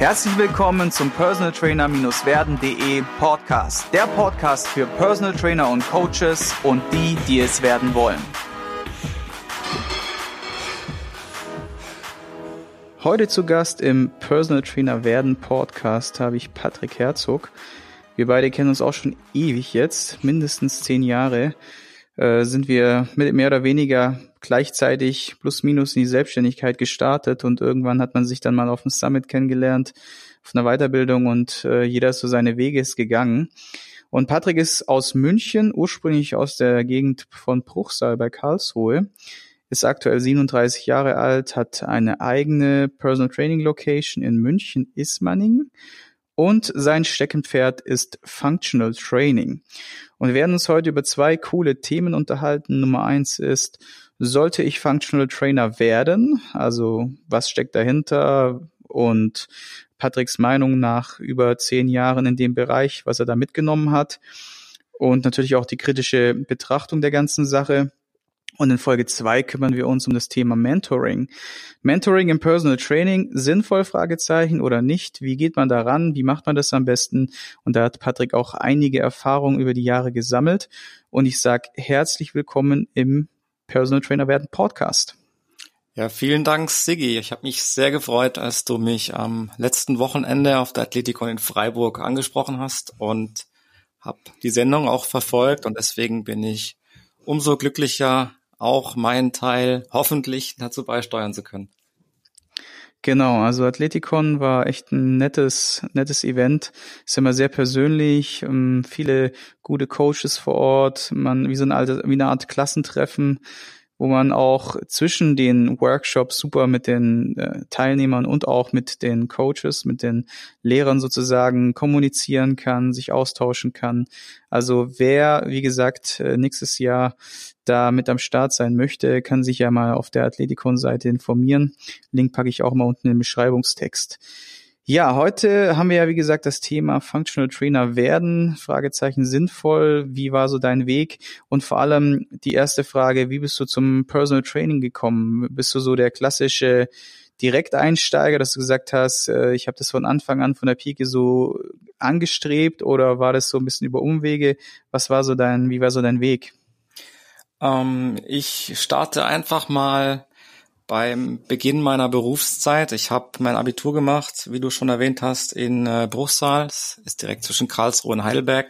Herzlich willkommen zum Personal Trainer-werden.de Podcast. Der Podcast für Personal Trainer und Coaches und die, die es werden wollen. Heute zu Gast im Personal Trainer werden Podcast habe ich Patrick Herzog. Wir beide kennen uns auch schon ewig jetzt, mindestens zehn Jahre. Äh, sind wir mit mehr oder weniger gleichzeitig plus minus in die Selbstständigkeit gestartet und irgendwann hat man sich dann mal auf dem Summit kennengelernt, auf einer Weiterbildung und äh, jeder ist so seine Wege ist gegangen. Und Patrick ist aus München, ursprünglich aus der Gegend von Bruchsal bei Karlsruhe, ist aktuell 37 Jahre alt, hat eine eigene Personal Training Location in München, Ismaning und sein Steckenpferd ist Functional Training. Und wir werden uns heute über zwei coole Themen unterhalten. Nummer eins ist, sollte ich Functional Trainer werden? Also was steckt dahinter? Und Patricks Meinung nach über zehn Jahren in dem Bereich, was er da mitgenommen hat. Und natürlich auch die kritische Betrachtung der ganzen Sache. Und in Folge zwei kümmern wir uns um das Thema Mentoring. Mentoring im Personal Training, sinnvoll Fragezeichen oder nicht? Wie geht man daran? Wie macht man das am besten? Und da hat Patrick auch einige Erfahrungen über die Jahre gesammelt. Und ich sage herzlich willkommen im Personal Trainer werden Podcast. Ja, vielen Dank, Siggi. Ich habe mich sehr gefreut, als du mich am letzten Wochenende auf der Athletikon in Freiburg angesprochen hast und habe die Sendung auch verfolgt und deswegen bin ich umso glücklicher, auch meinen Teil hoffentlich dazu beisteuern zu können. Genau, also Athletikon war echt ein nettes, nettes Event. Ist immer sehr persönlich, ähm, viele gute Coaches vor Ort, man wie so eine, wie eine Art Klassentreffen wo man auch zwischen den Workshops super mit den äh, Teilnehmern und auch mit den Coaches, mit den Lehrern sozusagen kommunizieren kann, sich austauschen kann. Also wer, wie gesagt, äh, nächstes Jahr da mit am Start sein möchte, kann sich ja mal auf der Athletikon-Seite informieren. Link packe ich auch mal unten im Beschreibungstext. Ja, heute haben wir ja, wie gesagt, das Thema Functional Trainer werden. Fragezeichen sinnvoll. Wie war so dein Weg? Und vor allem die erste Frage, wie bist du zum Personal Training gekommen? Bist du so der klassische Direkteinsteiger, dass du gesagt hast, äh, ich habe das von Anfang an von der Pike so angestrebt oder war das so ein bisschen über Umwege? Was war so dein, wie war so dein Weg? Ähm, ich starte einfach mal beim Beginn meiner Berufszeit. Ich habe mein Abitur gemacht, wie du schon erwähnt hast, in äh, Bruchsal, das ist direkt zwischen Karlsruhe und Heidelberg,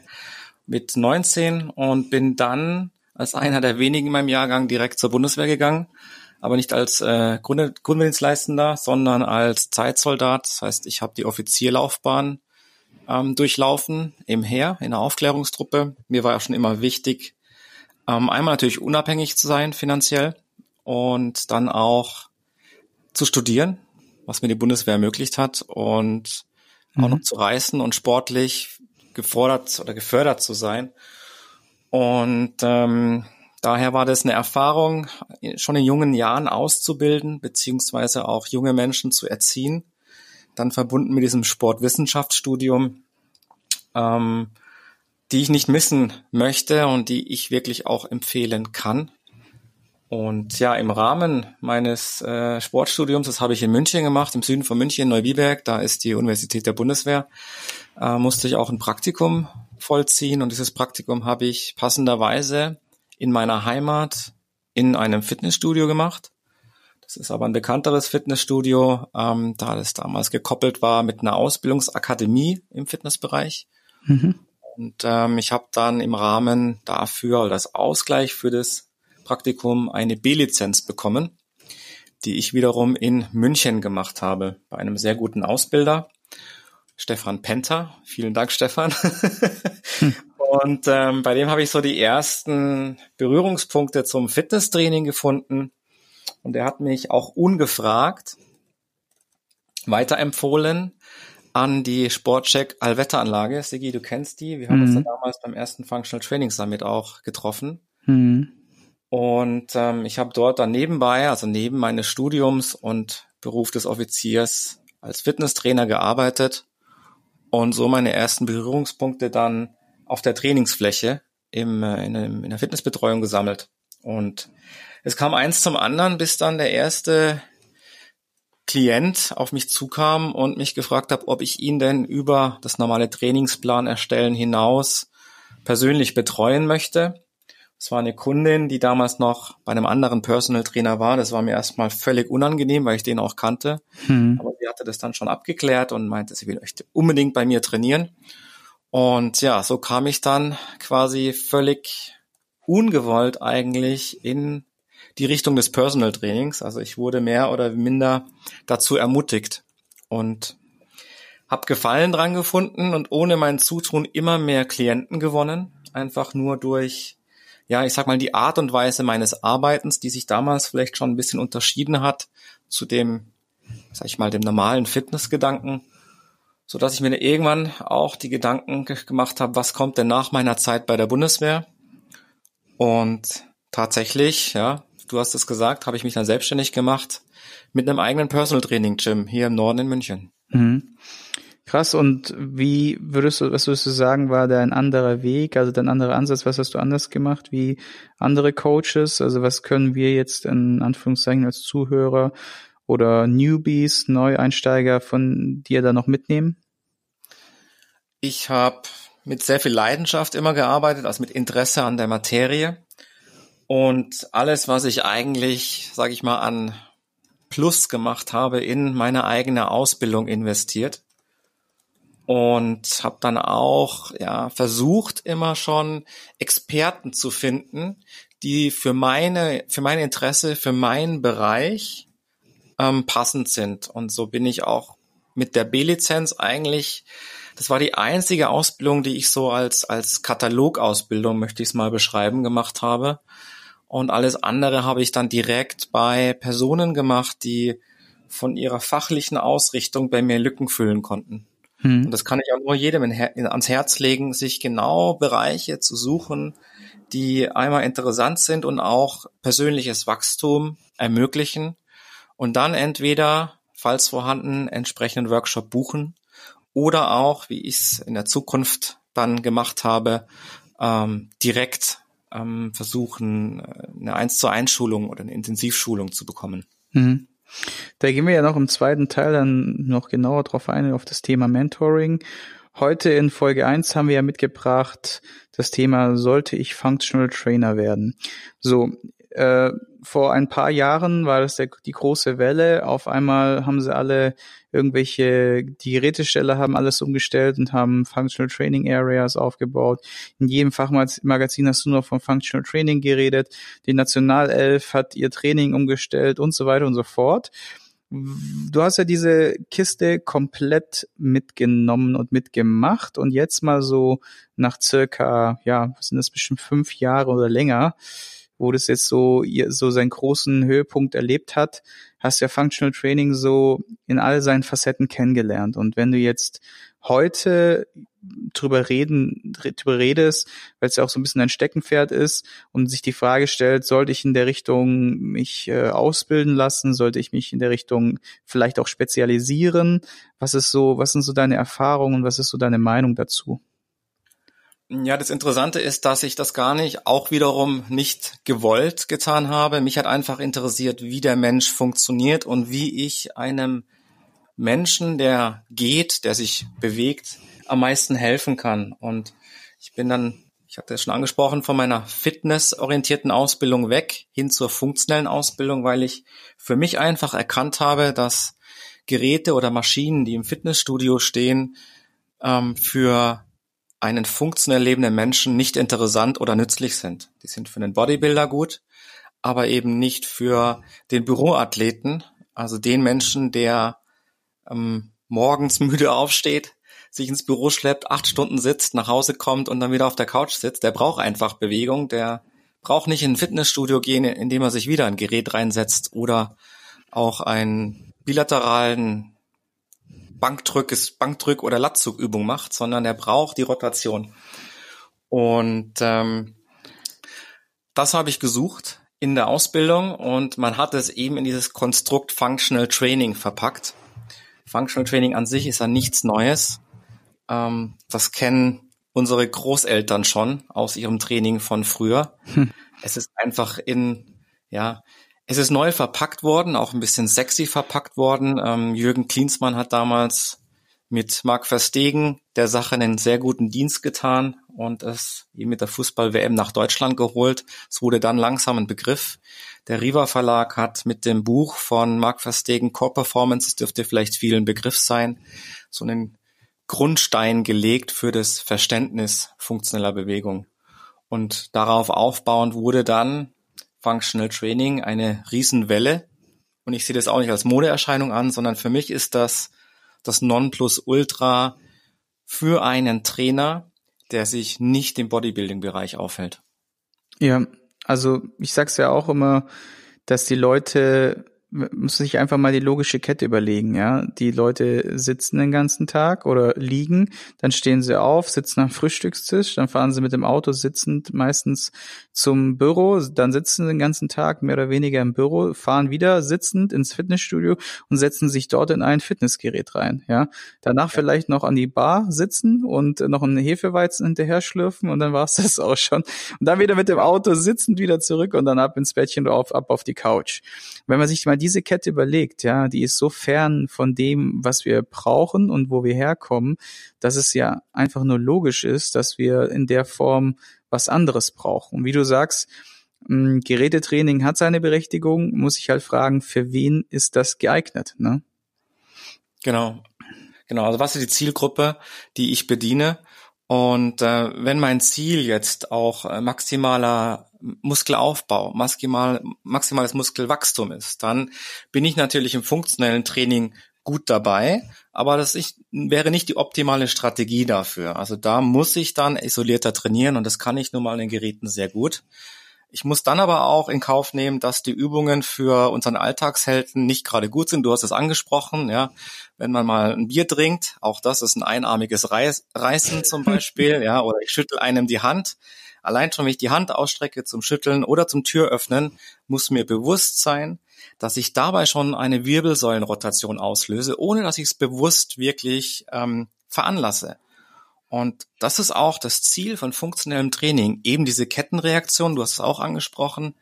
mit 19 und bin dann als einer der wenigen in meinem Jahrgang direkt zur Bundeswehr gegangen, aber nicht als äh, Grund Grundwehrdienstleistender, sondern als Zeitsoldat. Das heißt, ich habe die Offizierlaufbahn ähm, durchlaufen im Heer, in der Aufklärungstruppe. Mir war ja schon immer wichtig, ähm, einmal natürlich unabhängig zu sein finanziell und dann auch zu studieren, was mir die Bundeswehr ermöglicht hat und mhm. auch noch zu reisen und sportlich gefordert oder gefördert zu sein. Und ähm, daher war das eine Erfahrung, schon in jungen Jahren auszubilden, beziehungsweise auch junge Menschen zu erziehen. Dann verbunden mit diesem Sportwissenschaftsstudium, ähm, die ich nicht missen möchte und die ich wirklich auch empfehlen kann. Und ja, im Rahmen meines äh, Sportstudiums, das habe ich in München gemacht, im Süden von München, Neubiberg, da ist die Universität der Bundeswehr, äh, musste ich auch ein Praktikum vollziehen. Und dieses Praktikum habe ich passenderweise in meiner Heimat in einem Fitnessstudio gemacht. Das ist aber ein bekannteres Fitnessstudio, ähm, da das damals gekoppelt war mit einer Ausbildungsakademie im Fitnessbereich. Mhm. Und ähm, ich habe dann im Rahmen dafür oder als Ausgleich für das Praktikum eine B-Lizenz bekommen, die ich wiederum in München gemacht habe, bei einem sehr guten Ausbilder, Stefan Penter. Vielen Dank, Stefan. Hm. Und ähm, bei dem habe ich so die ersten Berührungspunkte zum Fitnesstraining gefunden. Und er hat mich auch ungefragt weiterempfohlen an die Sportcheck Allwetteranlage. Sigi, du kennst die. Wir haben mhm. uns da damals beim ersten Functional Training Summit auch getroffen. Mhm. Und ähm, ich habe dort dann nebenbei, also neben meines Studiums und Beruf des Offiziers als Fitnesstrainer gearbeitet und so meine ersten Berührungspunkte dann auf der Trainingsfläche im, äh, in, in der Fitnessbetreuung gesammelt. Und es kam eins zum anderen, bis dann der erste Klient auf mich zukam und mich gefragt habe, ob ich ihn denn über das normale Trainingsplan erstellen hinaus persönlich betreuen möchte. Es war eine Kundin, die damals noch bei einem anderen Personal Trainer war. Das war mir erstmal völlig unangenehm, weil ich den auch kannte. Hm. Aber sie hatte das dann schon abgeklärt und meinte, sie will unbedingt bei mir trainieren. Und ja, so kam ich dann quasi völlig ungewollt eigentlich in die Richtung des Personal Trainings. Also ich wurde mehr oder minder dazu ermutigt und habe Gefallen dran gefunden und ohne mein Zutun immer mehr Klienten gewonnen. Einfach nur durch, ja, ich sag mal, die Art und Weise meines Arbeitens, die sich damals vielleicht schon ein bisschen unterschieden hat zu dem, sag ich mal, dem normalen Fitnessgedanken, so dass ich mir irgendwann auch die Gedanken gemacht habe, was kommt denn nach meiner Zeit bei der Bundeswehr? Und tatsächlich, ja, du hast es gesagt, habe ich mich dann selbstständig gemacht mit einem eigenen Personal Training Gym hier im Norden in München. Mhm. Krass. Und wie würdest du, was würdest du sagen, war dein anderer Weg, also dein anderer Ansatz? Was hast du anders gemacht wie andere Coaches? Also was können wir jetzt in Anführungszeichen als Zuhörer oder Newbies, Neueinsteiger von dir da noch mitnehmen? Ich habe mit sehr viel Leidenschaft immer gearbeitet, also mit Interesse an der Materie. Und alles, was ich eigentlich, sage ich mal, an Plus gemacht habe, in meine eigene Ausbildung investiert. Und habe dann auch ja, versucht, immer schon Experten zu finden, die für meine, für mein Interesse, für meinen Bereich ähm, passend sind. Und so bin ich auch mit der B-Lizenz eigentlich das war die einzige Ausbildung, die ich so als, als Katalogausbildung, möchte ich es mal beschreiben, gemacht habe. Und alles andere habe ich dann direkt bei Personen gemacht, die von ihrer fachlichen Ausrichtung bei mir Lücken füllen konnten. Hm. Und das kann ich auch nur jedem ans Herz legen, sich genau Bereiche zu suchen, die einmal interessant sind und auch persönliches Wachstum ermöglichen und dann entweder, falls vorhanden, entsprechenden Workshop buchen oder auch, wie ich es in der Zukunft dann gemacht habe, ähm, direkt ähm, versuchen, äh, eine 1 zu 1 Schulung oder eine Intensivschulung zu bekommen. Mhm. Da gehen wir ja noch im zweiten Teil dann noch genauer drauf ein, auf das Thema Mentoring. Heute in Folge 1 haben wir ja mitgebracht das Thema, sollte ich Functional Trainer werden? So, äh, vor ein paar Jahren war das der, die große Welle. Auf einmal haben sie alle irgendwelche, die Gerätesteller haben alles umgestellt und haben Functional Training Areas aufgebaut. In jedem Fachmagazin hast du nur von Functional Training geredet. Die Nationalelf hat ihr Training umgestellt und so weiter und so fort. Du hast ja diese Kiste komplett mitgenommen und mitgemacht und jetzt mal so nach circa, ja, sind das bestimmt fünf Jahre oder länger, wo das jetzt so, so seinen großen Höhepunkt erlebt hat, hast ja Functional Training so in all seinen Facetten kennengelernt. Und wenn du jetzt heute drüber reden, drüber redest, weil es ja auch so ein bisschen dein Steckenpferd ist und sich die Frage stellt, sollte ich in der Richtung mich äh, ausbilden lassen, sollte ich mich in der Richtung vielleicht auch spezialisieren? Was ist so, was sind so deine Erfahrungen, was ist so deine Meinung dazu? Ja, das Interessante ist, dass ich das gar nicht, auch wiederum nicht gewollt getan habe. Mich hat einfach interessiert, wie der Mensch funktioniert und wie ich einem Menschen, der geht, der sich bewegt, am meisten helfen kann. Und ich bin dann, ich hatte es schon angesprochen, von meiner fitnessorientierten Ausbildung weg hin zur funktionellen Ausbildung, weil ich für mich einfach erkannt habe, dass Geräte oder Maschinen, die im Fitnessstudio stehen, ähm, für einen funktionell lebenden Menschen nicht interessant oder nützlich sind. Die sind für einen Bodybuilder gut, aber eben nicht für den Büroathleten, also den Menschen, der ähm, morgens müde aufsteht, sich ins Büro schleppt, acht Stunden sitzt, nach Hause kommt und dann wieder auf der Couch sitzt. Der braucht einfach Bewegung, der braucht nicht in ein Fitnessstudio gehen, indem er sich wieder ein Gerät reinsetzt oder auch einen bilateralen Bankdrück, Bankdrück oder Latzugübung macht, sondern er braucht die Rotation. Und ähm, das habe ich gesucht in der Ausbildung und man hat es eben in dieses Konstrukt Functional Training verpackt. Functional Training an sich ist ja nichts Neues. Ähm, das kennen unsere Großeltern schon aus ihrem Training von früher. Hm. Es ist einfach in, ja, Es ist neu verpackt worden, auch ein bisschen sexy verpackt worden. Ähm, Jürgen Klinsmann hat damals mit Marc Verstegen der Sache einen sehr guten Dienst getan und es ihm mit der Fußball-WM nach Deutschland geholt. Es wurde dann langsam ein Begriff. Der Riva Verlag hat mit dem Buch von Marc Verstegen Core Performance, das dürfte vielleicht vielen Begriff sein, so einen Grundstein gelegt für das Verständnis funktioneller Bewegung. Und darauf aufbauend wurde dann Functional Training eine Riesenwelle. Und ich sehe das auch nicht als Modeerscheinung an, sondern für mich ist das das Nonplusultra für einen Trainer, der sich nicht im Bodybuilding-Bereich aufhält. Ja, also ich sag's ja auch immer, dass die Leute muss sich einfach mal die logische Kette überlegen, ja. Die Leute sitzen den ganzen Tag oder liegen, dann stehen sie auf, sitzen am Frühstückstisch, dann fahren sie mit dem Auto sitzend meistens zum Büro, dann sitzen sie den ganzen Tag mehr oder weniger im Büro, fahren wieder sitzend ins Fitnessstudio und setzen sich dort in ein Fitnessgerät rein, ja. Danach ja. vielleicht noch an die Bar sitzen und noch einen Hefeweizen hinterher schlürfen und dann war's das auch schon. Und dann wieder mit dem Auto sitzend wieder zurück und dann ab ins Bettchen auf, ab auf die Couch. Wenn man sich mal diese Kette überlegt, ja, die ist so fern von dem, was wir brauchen und wo wir herkommen, dass es ja einfach nur logisch ist, dass wir in der Form was anderes brauchen. Und wie du sagst, hm, Gerätetraining hat seine Berechtigung, muss ich halt fragen, für wen ist das geeignet, ne? Genau. Genau, also was ist die Zielgruppe, die ich bediene? Und äh, wenn mein Ziel jetzt auch äh, maximaler Muskelaufbau, maximal, maximales Muskelwachstum ist, dann bin ich natürlich im funktionellen Training gut dabei, aber das ich, wäre nicht die optimale Strategie dafür. Also da muss ich dann isolierter trainieren und das kann ich nun mal in den Geräten sehr gut. Ich muss dann aber auch in Kauf nehmen, dass die Übungen für unseren Alltagshelden nicht gerade gut sind. Du hast es angesprochen, ja. Wenn man mal ein Bier trinkt, auch das ist ein einarmiges Reiß, Reißen zum Beispiel, ja, oder ich schüttel einem die Hand. Allein schon, wenn ich die Hand ausstrecke zum Schütteln oder zum Tür öffnen, muss mir bewusst sein, dass ich dabei schon eine Wirbelsäulenrotation auslöse, ohne dass ich es bewusst wirklich ähm, veranlasse. Und das ist auch das Ziel von funktionellem Training, eben diese Kettenreaktion, du hast es auch angesprochen,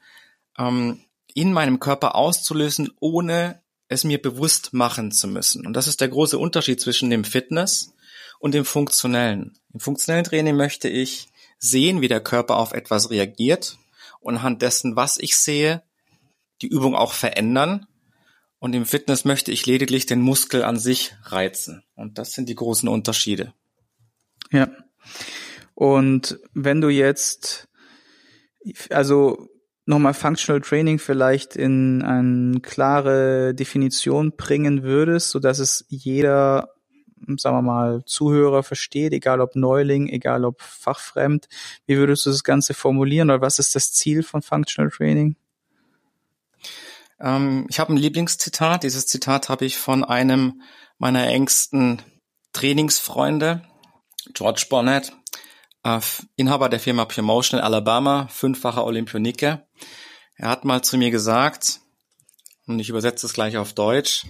ähm, in meinem Körper auszulösen, ohne es mir bewusst machen zu müssen. Und das ist der große Unterschied zwischen dem Fitness und dem funktionellen. Im funktionellen Training möchte ich sehen, wie der Körper auf etwas reagiert und anhand dessen, was ich sehe, die Übung auch verändern. Und im Fitness möchte ich lediglich den Muskel an sich reizen. Und das sind die großen Unterschiede. Ja. Und wenn du jetzt, also nochmal Functional Training vielleicht in eine klare Definition bringen würdest, so dass es jeder, sagen wir mal, Zuhörer versteht, egal ob Neuling, egal ob fachfremd, wie würdest du das Ganze formulieren oder was ist das Ziel von Functional Training? Ähm, ich habe ein Lieblingszitat. Dieses Zitat habe ich von einem meiner engsten Trainingsfreunde, George Bonnet, äh, Inhaber der Firma Promotion in Alabama, fünffacher Olympionike. Er hat mal zu mir gesagt, und ich übersetze es gleich auf Deutsch,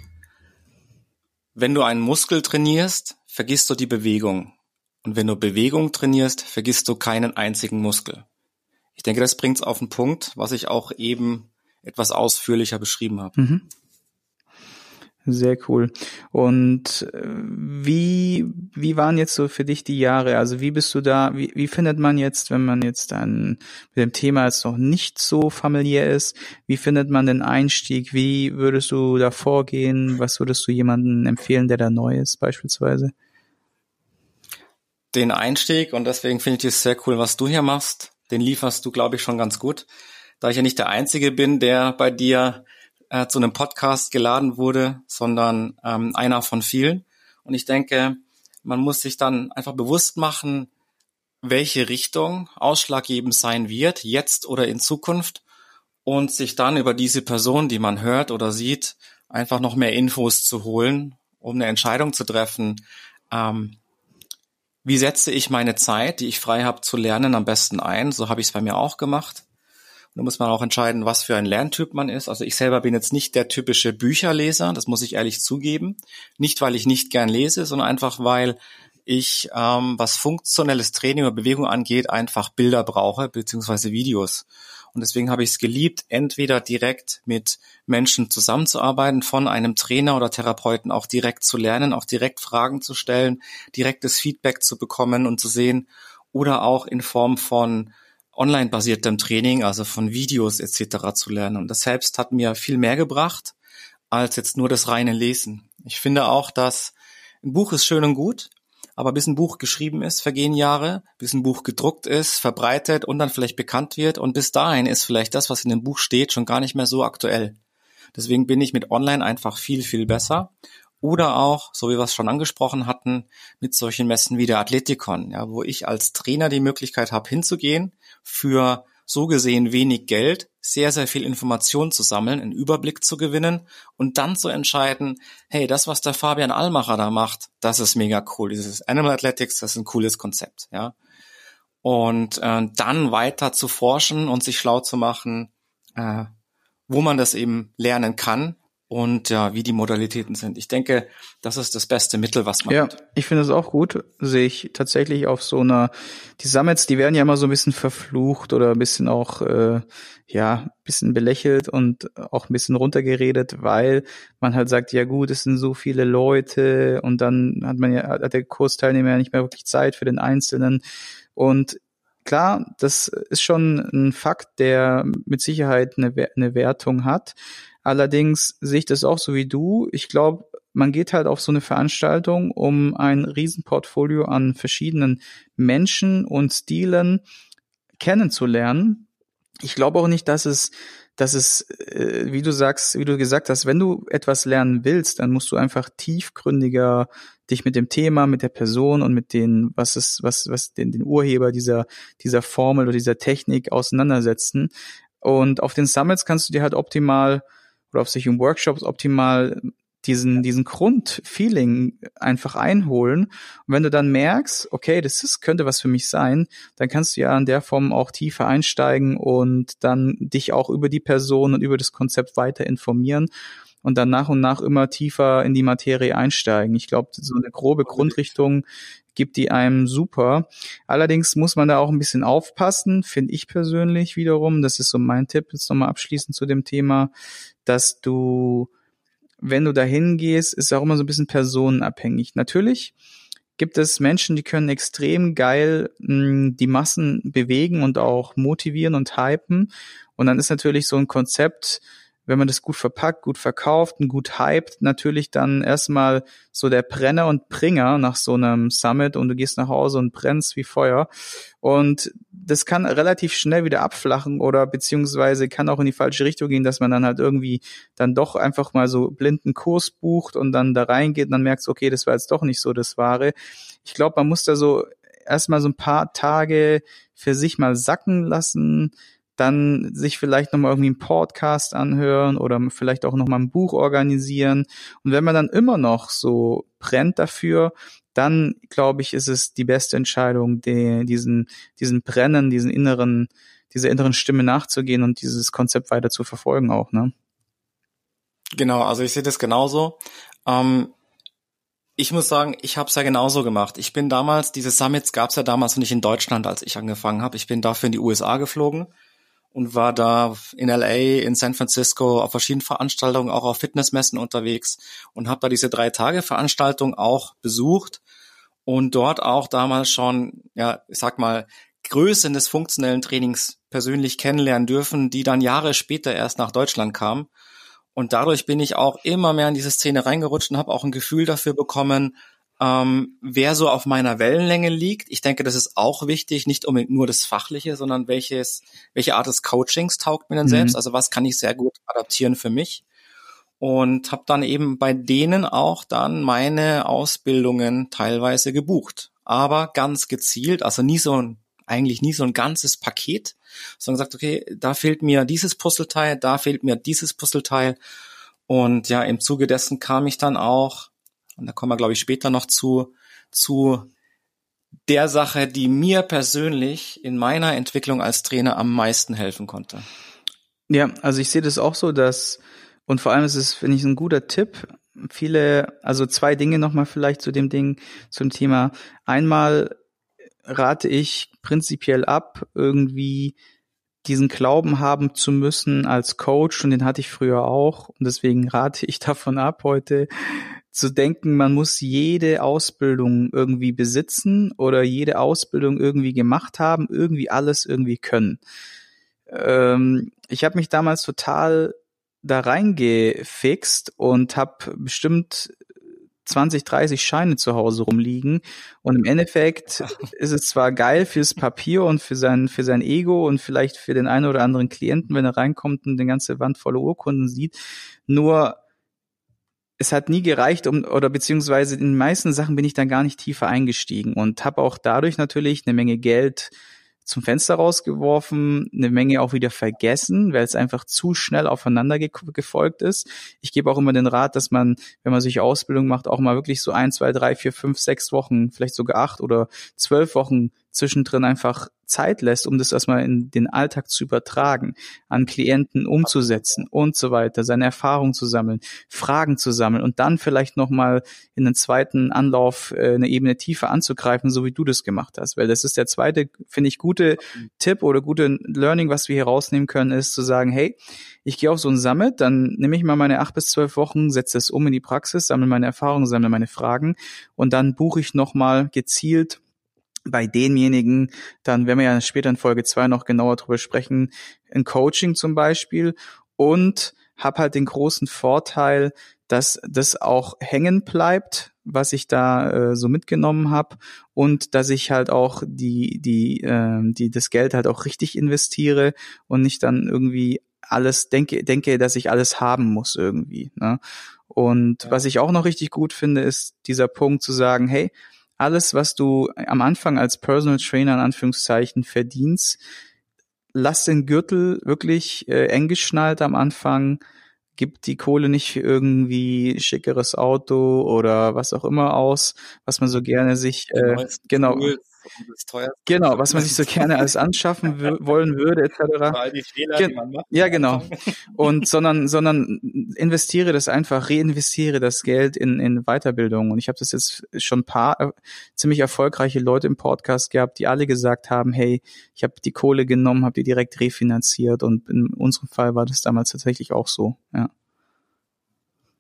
wenn du einen Muskel trainierst, vergisst du die Bewegung. Und wenn du Bewegung trainierst, vergisst du keinen einzigen Muskel. Ich denke, das bringt es auf den Punkt, was ich auch eben etwas ausführlicher beschrieben habe. Mhm. Sehr cool. Und äh, wie, wie waren jetzt so für dich die Jahre? Also wie bist du da, wie, wie findet man jetzt, wenn man jetzt dann mit dem Thema jetzt noch nicht so familiär ist, wie findet man den Einstieg? Wie würdest du da vorgehen? Was würdest du jemandem empfehlen, der da neu ist beispielsweise? Den Einstieg, und deswegen finde ich es sehr cool, was du hier machst, den lieferst du, glaube ich, schon ganz gut. Da ich ja nicht der Einzige bin, der bei dir äh, zu einem Podcast geladen wurde, sondern ähm, einer von vielen. Und ich denke, man muss sich dann einfach bewusst machen, welche Richtung ausschlaggebend sein wird, jetzt oder in Zukunft, und sich dann über diese Person, die man hört oder sieht, einfach noch mehr Infos zu holen, um eine Entscheidung zu treffen. Ähm, wie setze ich meine Zeit, die ich frei habe zu lernen, am besten ein? So habe ich es bei mir auch gemacht. Da muss man auch entscheiden, was für ein Lerntyp man ist. Also ich selber bin jetzt nicht der typische Bücherleser, das muss ich ehrlich zugeben. Nicht, weil ich nicht gern lese, sondern einfach, weil ich, ähm, was funktionelles Training oder Bewegung angeht, einfach Bilder brauche, beziehungsweise Videos. Und deswegen habe ich es geliebt, entweder direkt mit Menschen zusammenzuarbeiten, von einem Trainer oder Therapeuten auch direkt zu lernen, auch direkt Fragen zu stellen, direktes Feedback zu bekommen und zu sehen, oder auch in Form von online-basiertem Training, also von Videos etc. zu lernen. Und das selbst hat mir viel mehr gebracht als jetzt nur das reine Lesen. Ich finde auch, dass ein Buch ist schön und gut, aber bis ein Buch geschrieben ist, vergehen Jahre, bis ein Buch gedruckt ist, verbreitet und dann vielleicht bekannt wird und bis dahin ist vielleicht das, was in dem Buch steht, schon gar nicht mehr so aktuell. Deswegen bin ich mit Online einfach viel, viel besser. Oder auch, so wie wir es schon angesprochen hatten, mit solchen Messen wie der Athletikon, ja, wo ich als Trainer die Möglichkeit habe, hinzugehen, für so gesehen wenig Geld, sehr, sehr viel Information zu sammeln, einen Überblick zu gewinnen und dann zu entscheiden, hey, das, was der Fabian Allmacher da macht, das ist mega cool. Dieses Animal Athletics, das ist ein cooles Konzept, ja. Und äh, dann weiter zu forschen und sich schlau zu machen, äh, wo man das eben lernen kann und ja, wie die Modalitäten sind. Ich denke, das ist das beste Mittel, was man ja, hat. ich finde es auch gut, sehe ich tatsächlich auf so einer, die Summits, die werden ja immer so ein bisschen verflucht oder ein bisschen auch, äh, ja, ein bisschen belächelt und auch ein bisschen runtergeredet, weil man halt sagt, ja gut, es sind so viele Leute und dann hat man ja, hat der Kursteilnehmer ja nicht mehr wirklich Zeit für den Einzelnen und klar, das ist schon ein Fakt, der mit Sicherheit eine, eine Wertung hat. Allerdings sehe ich das auch so wie du. Ich glaube, man geht halt auf so eine Veranstaltung, um ein Riesenportfolio an verschiedenen Menschen und Stilen kennenzulernen. Ich glaube auch nicht, dass es, dass es, äh, wie du sagst, wie du gesagt hast, wenn du etwas lernen willst, dann musst du einfach tiefgründiger dich mit dem Thema, mit der Person und mit den, was ist, was, was den, den Urheber dieser, dieser Formel oder dieser Technik auseinandersetzen. Und auf den Summits kannst du dir halt optimal oder auf solchen Workshops optimal diesen, diesen Grundfeeling einfach einholen. Und wenn du dann merkst, okay, das ist, könnte was für mich sein, dann kannst du ja in der Form auch tiefer einsteigen und dann dich auch über die Person und über das Konzept weiter informieren und dann nach und nach immer tiefer in die Materie einsteigen. Ich glaube, so eine grobe Grundrichtung gibt die einem super. Allerdings muss man da auch ein bisschen aufpassen, finde ich persönlich wiederum. Das ist so mein Tipp jetzt nochmal abschließend zu dem Thema dass du, wenn du dahin gehst, ist auch immer so ein bisschen personenabhängig. Natürlich gibt es Menschen, die können extrem geil mh, hm, die Massen bewegen und auch motivieren und hypen. Und dann ist natürlich so ein Konzept, wenn man das gut verpackt, gut verkauft und gut hypt, natürlich dann erstmal so der Brenner und Bringer nach so einem Summit und du gehst nach Hause und brennst wie Feuer. Und das kann relativ schnell wieder abflachen oder beziehungsweise kann auch in die falsche Richtung gehen, dass man dann halt irgendwie dann doch einfach mal so blinden Kurs bucht und dann da reingeht und dann merkst, okay, das war jetzt doch nicht so das Wahre. Ich glaube, man muss da so erstmal so ein paar Tage für sich mal sacken lassen, dann sich vielleicht nochmal irgendwie einen Podcast anhören oder vielleicht auch nochmal ein Buch organisieren. Und wenn man dann immer noch so brennt dafür, dann glaube ich, ist es die beste Entscheidung, die, diesen, diesen Brennen, diesen inneren, dieser inneren Stimme nachzugehen und dieses Konzept weiter zu verfolgen auch, ne? Genau, also ich sehe das genauso. Ähm, ich muss sagen, ich habe es ja genauso gemacht. Ich bin damals, diese Summits gab es ja damals noch nicht in Deutschland, als ich angefangen habe. Ich bin dafür in die USA geflogen und war da in LA, in San Francisco auf verschiedenen Veranstaltungen, auch auf Fitnessmessen unterwegs und habe da diese drei Tage Veranstaltung auch besucht und dort auch damals schon, ja, ich sag mal, Größen des funktionellen Trainings persönlich kennenlernen dürfen, die dann Jahre später erst nach Deutschland kamen. Und dadurch bin ich auch immer mehr in diese Szene reingerutscht und habe auch ein Gefühl dafür bekommen, ähm, wer so auf meiner Wellenlänge liegt. Ich denke, das ist auch wichtig, nicht unbedingt nur das Fachliche, sondern welches, welche Art des Coachings taugt mir denn mhm. selbst? Also was kann ich sehr gut adaptieren für mich? Und habe dann eben bei denen auch dann meine Ausbildungen teilweise gebucht. Aber ganz gezielt, also nie so ein, eigentlich nie so ein ganzes Paket, sondern gesagt, okay, da fehlt mir dieses Puzzleteil, da fehlt mir dieses Puzzleteil. Und ja, im Zuge dessen kam ich dann auch und da kommen wir, glaube ich, später noch zu, zu der Sache, die mir persönlich in meiner Entwicklung als Trainer am meisten helfen konnte. Ja, also ich sehe das auch so, dass, und vor allem ist es, finde ich, ein guter Tipp. Viele, also zwei Dinge nochmal vielleicht zu dem Ding, zum Thema. Einmal rate ich prinzipiell ab, irgendwie diesen Glauben haben zu müssen als Coach, und den hatte ich früher auch, und deswegen rate ich davon ab, heute zu denken, man muss jede Ausbildung irgendwie besitzen oder jede Ausbildung irgendwie gemacht haben, irgendwie alles irgendwie können. Ähm, ich habe mich damals total da reingefixt und habe bestimmt 20, 30 Scheine zu Hause rumliegen. Und im Endeffekt ist es zwar geil fürs Papier und für sein, für sein Ego und vielleicht für den einen oder anderen Klienten, wenn er reinkommt und eine ganze Wand voller Urkunden sieht. Nur es hat nie gereicht, um oder beziehungsweise in den meisten Sachen bin ich dann gar nicht tiefer eingestiegen und habe auch dadurch natürlich eine Menge Geld zum Fenster rausgeworfen, eine Menge auch wieder vergessen, weil es einfach zu schnell aufeinander ge gefolgt ist. Ich gebe auch immer den Rat, dass man, wenn man sich Ausbildung macht, auch mal wirklich so ein, zwei, drei, vier, fünf, sechs Wochen, vielleicht sogar acht oder zwölf Wochen zwischendrin einfach Zeit lässt, um das erstmal in den Alltag zu übertragen, an Klienten umzusetzen und so weiter, seine Erfahrungen zu sammeln, Fragen zu sammeln und dann vielleicht nochmal in den zweiten Anlauf äh, eine Ebene tiefer anzugreifen, so wie du das gemacht hast. Weil das ist der zweite, finde ich, gute Tipp oder gute Learning, was wir hier rausnehmen können, ist zu sagen, hey, ich gehe auf so ein Summit, dann nehme ich mal meine acht bis zwölf Wochen, setze es um in die Praxis, sammle meine Erfahrungen, sammle meine Fragen und dann buche ich nochmal gezielt bei denjenigen, dann werden wir ja später in Folge zwei noch genauer drüber sprechen, ein Coaching zum Beispiel und habe halt den großen Vorteil, dass das auch hängen bleibt, was ich da äh, so mitgenommen habe und dass ich halt auch die die äh, die das Geld halt auch richtig investiere und nicht dann irgendwie alles denke denke, dass ich alles haben muss irgendwie. Ne? Und ja. was ich auch noch richtig gut finde, ist dieser Punkt zu sagen, hey, alles, was du am Anfang als Personal Trainer in Anführungszeichen verdienst, lass den Gürtel wirklich äh, eng geschnallt am Anfang, gib die Kohle nicht für irgendwie schickeres Auto oder was auch immer aus, was man so gerne sich äh, genau. Tools Genau, was man sich so gerne alles anschaffen wollen würde, etc. Fehler, Ge die man macht. Ja, genau. Und sondern, sondern investiere das einfach, reinvestiere das Geld in, in Weiterbildung. Und ich habe das jetzt schon ein paar äh, ziemlich erfolgreiche Leute im Podcast gehabt, die alle gesagt haben, hey, ich habe die Kohle genommen, habe die direkt refinanziert. Und in unserem Fall war das damals tatsächlich auch so. Ja.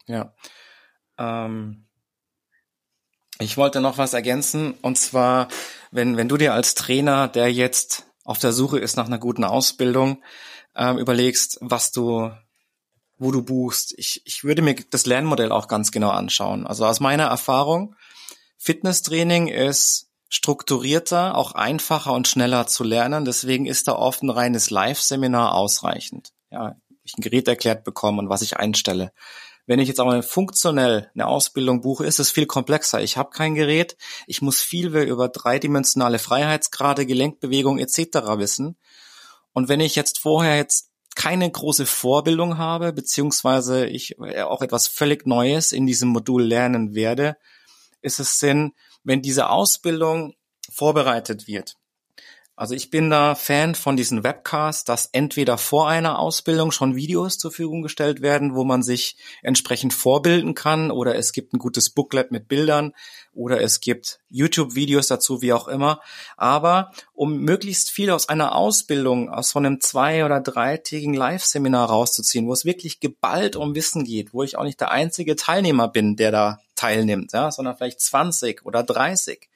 Ja. Ähm ich wollte noch was ergänzen und zwar, wenn, wenn du dir als Trainer, der jetzt auf der Suche ist nach einer guten Ausbildung, ähm, überlegst, was du, wo du buchst. Ich, ich würde mir das Lernmodell auch ganz genau anschauen. Also aus meiner Erfahrung, Fitnesstraining ist strukturierter, auch einfacher und schneller zu lernen. Deswegen ist da oft ein reines Live-Seminar ausreichend. Ja, ich ein Gerät erklärt bekomme und was ich einstelle. Wenn ich jetzt aber funktionell eine Ausbildung buche, ist es viel komplexer. Ich habe kein Gerät, ich muss viel über dreidimensionale Freiheitsgrade, Gelenkbewegung etc. wissen. Und wenn ich jetzt vorher jetzt keine große Vorbildung habe, beziehungsweise ich auch etwas völlig Neues in diesem Modul lernen werde, ist es Sinn, wenn diese Ausbildung vorbereitet wird. Also ich bin da Fan von diesen Webcasts, dass entweder vor einer Ausbildung schon Videos zur Verfügung gestellt werden, wo man sich entsprechend vorbilden kann, oder es gibt ein gutes Booklet mit Bildern, oder es gibt YouTube-Videos dazu, wie auch immer. Aber um möglichst viel aus einer Ausbildung, aus so einem zwei- oder dreitägigen Live-Seminar rauszuziehen, wo es wirklich geballt um Wissen geht, wo ich auch nicht der einzige Teilnehmer bin, der da teilnimmt, ja, sondern vielleicht 20 oder 30,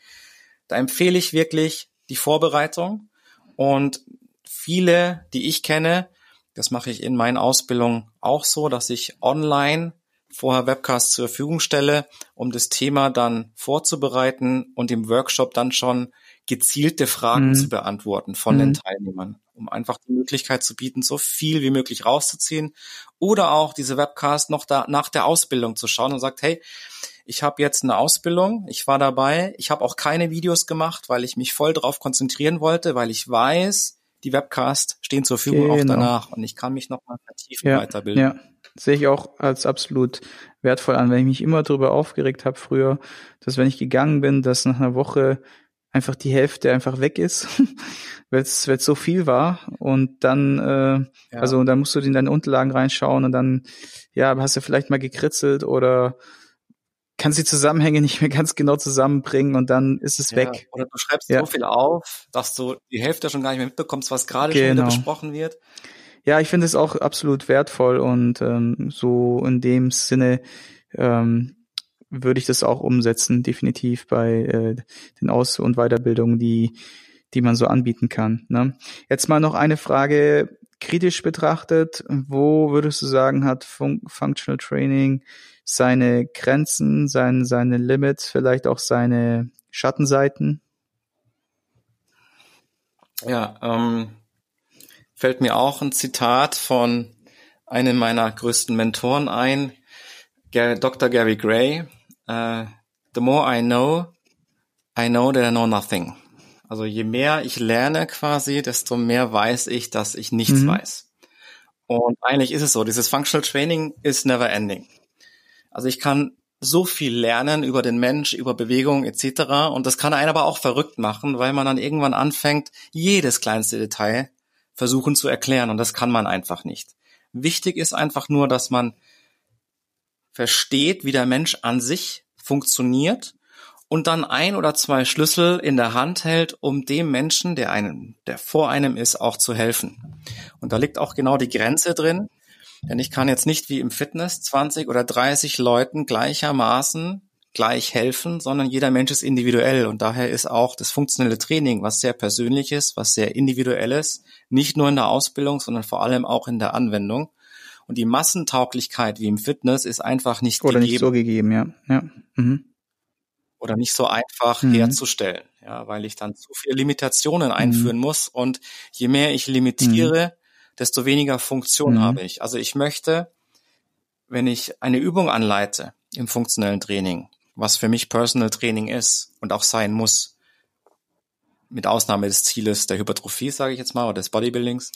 da empfehle ich wirklich, die Vorbereitung. Und viele, die ich kenne, das mache ich in meinen Ausbildungen auch so, dass ich online vorher Webcasts zur Verfügung stelle, um das Thema dann vorzubereiten und im Workshop dann schon gezielte Fragen mhm. zu beantworten von mhm. den Teilnehmern, um einfach die Möglichkeit zu bieten, so viel wie möglich rauszuziehen oder auch diese Webcasts noch da nach der Ausbildung zu schauen und sagt, hey, ich habe jetzt eine Ausbildung, ich war dabei, ich habe auch keine Videos gemacht, weil ich mich voll drauf konzentrieren wollte, weil ich weiß, die Webcasts stehen zur Verfügung genau. auch danach und ich kann mich nochmal vertiefen ja, weiterbilden. Ja, sehe ich auch als absolut wertvoll an, wenn ich mich immer darüber aufgeregt habe früher, dass wenn ich gegangen bin, dass nach einer Woche einfach die Hälfte einfach weg ist, weil es so viel war und dann äh, ja. also dann musst du in deine Unterlagen reinschauen und dann ja hast du vielleicht mal gekritzelt oder kannst die Zusammenhänge nicht mehr ganz genau zusammenbringen und dann ist es ja, weg. Oder du schreibst ja. so viel auf, dass du die Hälfte schon gar nicht mehr mitbekommst, was gerade genau. schon wieder genau. besprochen wird. Ja, ich finde es auch absolut wertvoll und ähm, so in dem Sinne ähm, würde ich das auch umsetzen, definitiv bei äh, den Aus- und Weiterbildungen, die, die man so anbieten kann. Ne? Jetzt mal noch eine Frage kritisch betrachtet. Wo würdest du sagen, hat Fun Functional Training seine Grenzen, sein, seine Limits, vielleicht auch seine Schattenseiten? Ja, ähm, fällt mir auch ein Zitat von einem meiner größten Mentoren ein, Dr. Gary Gray. Uh, the more I know, I know that I know nothing. Also je mehr ich lerne quasi, desto mehr weiß ich, dass ich nichts mhm. weiß. Und eigentlich ist es so, dieses Functional Training ist never ending. Also ich kann so viel lernen über den Mensch, über Bewegung etc. Und das kann einen aber auch verrückt machen, weil man dann irgendwann anfängt, jedes kleinste Detail versuchen zu erklären. Und das kann man einfach nicht. Wichtig ist einfach nur, dass man versteht, wie der Mensch an sich funktioniert und dann ein oder zwei Schlüssel in der Hand hält, um dem Menschen, der einem, der vor einem ist, auch zu helfen. Und da liegt auch genau die Grenze drin, denn ich kann jetzt nicht wie im Fitness 20 oder 30 Leuten gleichermaßen gleich helfen, sondern jeder Mensch ist individuell und daher ist auch das funktionelle Training was sehr persönliches, was sehr individuelles, nicht nur in der Ausbildung, sondern vor allem auch in der Anwendung. Und die Massentauglichkeit wie im Fitness ist einfach nicht Oder gegeben. nicht so gegeben, ja. ja. Mhm. Oder nicht so einfach mhm. herzustellen, ja, weil ich dann zu viele Limitationen mhm. einführen mhm. muss. Und je mehr ich limitiere, mhm. desto weniger Funktion mhm. habe ich. Also ich möchte, wenn ich eine Übung anleite im funktionellen Training, was für mich Personal Training ist und auch sein muss, mit Ausnahme des Zieles der Hypertrophie, sage ich jetzt mal, oder des Bodybuildings,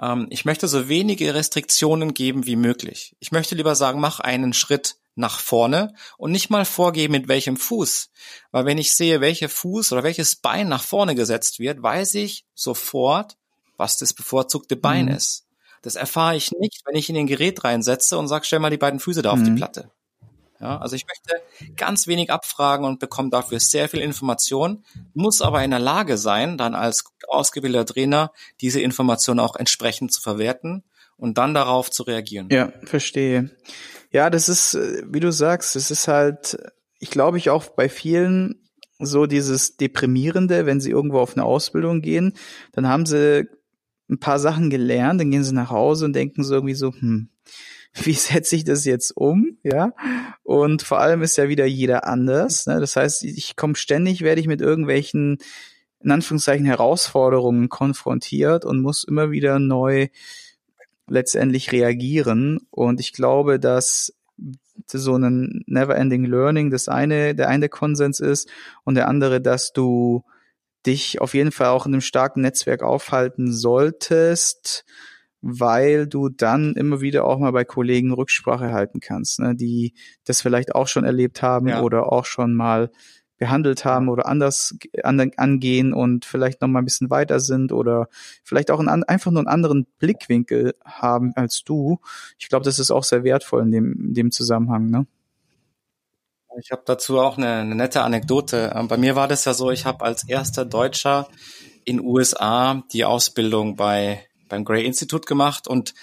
ähm, ich möchte so wenige Restriktionen geben wie möglich. Ich möchte lieber sagen, mach einen Schritt nach vorne und nicht mal vorgeben, mit welchem Fuß. Weil wenn ich sehe, welcher Fuß oder welches Bein nach vorne gesetzt wird, weiß ich sofort, was das bevorzugte Bein mhm. ist. Das erfahre ich nicht, wenn ich in den Gerät reinsetze und sage, stell mal die beiden Füße da mhm. auf die mhm. Platte. Ja, also ich möchte ganz wenig abfragen und bekomme dafür sehr viel Information, muss aber in der Lage sein, dann als ausgebildeter Trainer diese Information auch entsprechend zu verwerten und dann darauf zu reagieren. Ja, verstehe. Ja, das ist, äh, wie du sagst, es ist halt, ich glaube ich auch bei vielen so dieses Deprimierende, wenn sie irgendwo auf eine Ausbildung gehen, dann haben sie ein paar Sachen gelernt, dann gehen sie nach Hause und denken so irgendwie so, hm, wie setze ich das jetzt um, ja? Und vor allem ist ja wieder jeder anders. Ne? Das heißt, ich komme ständig, werde ich mit irgendwelchen in Anführungszeichen Herausforderungen konfrontiert und muss immer wieder neu letztendlich reagieren. Und ich glaube, dass so ein Never-Ending Learning das eine, der eine Konsens ist und der andere, dass du dich auf jeden Fall auch in einem starken Netzwerk aufhalten solltest, weil du dann immer wieder auch mal bei Kollegen Rücksprache halten kannst, ne, die das vielleicht auch schon erlebt haben ja. oder auch schon mal behandelt haben oder anders an, angehen und vielleicht noch mal ein bisschen weiter sind oder vielleicht auch einen, einfach nur einen anderen Blickwinkel haben als du. Ich glaube, das ist auch sehr wertvoll in dem, in dem Zusammenhang. Ne? Ich habe dazu auch eine, eine nette Anekdote. Ähm, bei mir war das ja so, ich habe als erster Deutscher in USA die Ausbildung bei beim Gray Institute gemacht und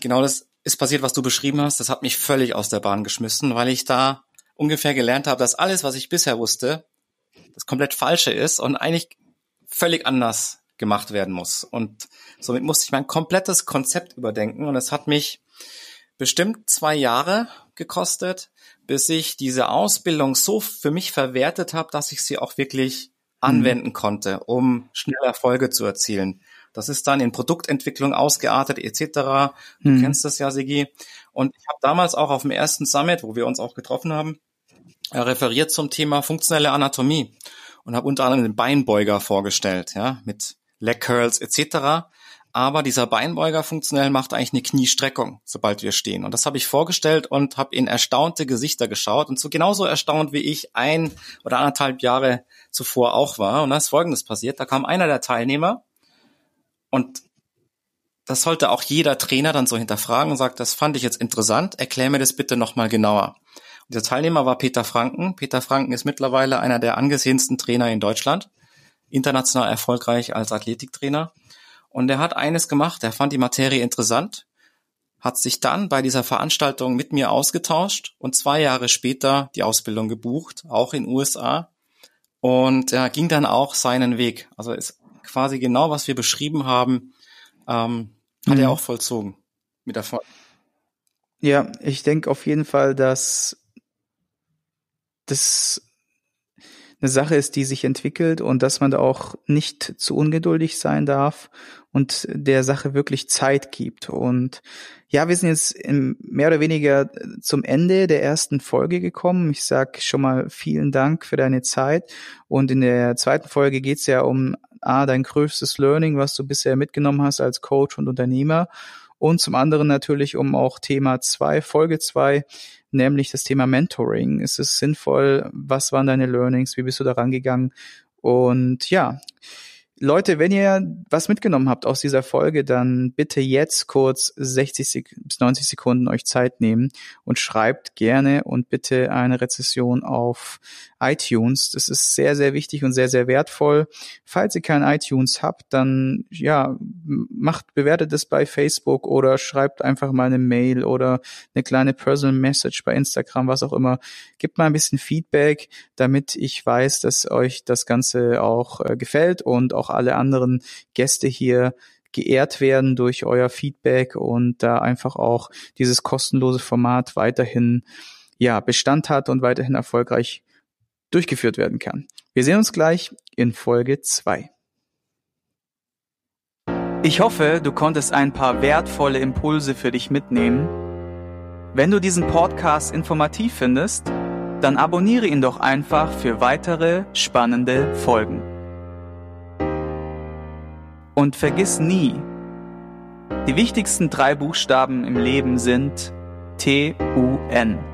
genau das ist passiert, was du beschrieben hast. Das hat mich völlig aus der Bahn geschmissen, weil ich da ungefähr gelernt habe, dass alles, was ich bisher wusste, das komplett falsche ist und eigentlich völlig anders gemacht werden muss. Und somit musste ich mein komplettes Konzept überdenken und es hat mich bestimmt zwei Jahre gekostet, bis ich diese Ausbildung so für mich verwertet habe, dass ich sie auch wirklich mhm. anwenden konnte, um schnell Erfolge zu erzielen. Das ist dann in Produktentwicklung ausgeartet etc. Du hm. kennst das ja, Sigi. Und ich habe damals auch auf dem ersten Summit, wo wir uns auch getroffen haben, referiert zum Thema funktionelle Anatomie und habe unter anderem den Beinbeuger vorgestellt, ja, mit Leg Curls etc. Aber dieser Beinbeuger funktionell macht eigentlich eine Kniestreckung, sobald wir stehen. Und das habe ich vorgestellt und habe in erstaunte Gesichter geschaut und so genauso erstaunt wie ich ein oder anderthalb Jahre zuvor auch war. Und da ist Folgendes passiert: Da kam einer der Teilnehmer und das sollte auch jeder Trainer dann so hinterfragen und sagt, das fand ich jetzt interessant, erklär mir das bitte nochmal genauer. Der Teilnehmer war Peter Franken. Peter Franken ist mittlerweile einer der angesehensten Trainer in Deutschland, international erfolgreich als Athletiktrainer. Und er hat eines gemacht, er fand die Materie interessant, hat sich dann bei dieser Veranstaltung mit mir ausgetauscht und zwei Jahre später die Ausbildung gebucht, auch in USA. Und er ging dann auch seinen Weg. Also ist quasi genau, was wir beschrieben haben, ähm, hat mhm. er auch vollzogen mit Erfolg. Ja, ich denke auf jeden Fall, dass das eine Sache ist, die sich entwickelt und dass man da auch nicht zu ungeduldig sein darf und der Sache wirklich Zeit gibt. Und ja, wir sind jetzt mehr oder weniger zum Ende der ersten Folge gekommen. Ich sag schon mal vielen Dank für deine Zeit. Und in der zweiten Folge geht's ja um ah, dein größtes Learning, was du bisher mitgenommen hast als Coach und Unternehmer. Und zum anderen natürlich um auch Thema zwei, Folge zwei, nämlich das Thema Mentoring. Ist es sinnvoll? Was waren deine Learnings? Wie bist du da rangegangen? Und ja, Leute, wenn ihr was mitgenommen habt aus dieser Folge, dann bitte jetzt kurz 60 bis 90 Sekunden euch Zeit nehmen und schreibt gerne und bitte eine Rezession auf iTunes. Das ist sehr, sehr wichtig und sehr, sehr wertvoll. Falls ihr kein iTunes habt, dann ja, macht, bewertet es bei Facebook oder schreibt einfach mal eine Mail oder eine kleine Personal Message bei Instagram, was auch immer. Gebt mal ein bisschen Feedback, damit ich weiß, dass euch das Ganze auch äh, gefällt und auch alle anderen Gäste hier geehrt werden durch euer Feedback und da einfach auch dieses kostenlose Format weiterhin ja Bestand hat und weiterhin erfolgreich durchgeführt werden kann. Wir sehen uns gleich in Folge 2. Ich hoffe, du konntest ein paar wertvolle Impulse für dich mitnehmen. Wenn du diesen Podcast informativ findest, dann abonniere ihn doch einfach für weitere spannende Folgen. Und vergiss nie, die wichtigsten drei Buchstaben im Leben sind T-U-N.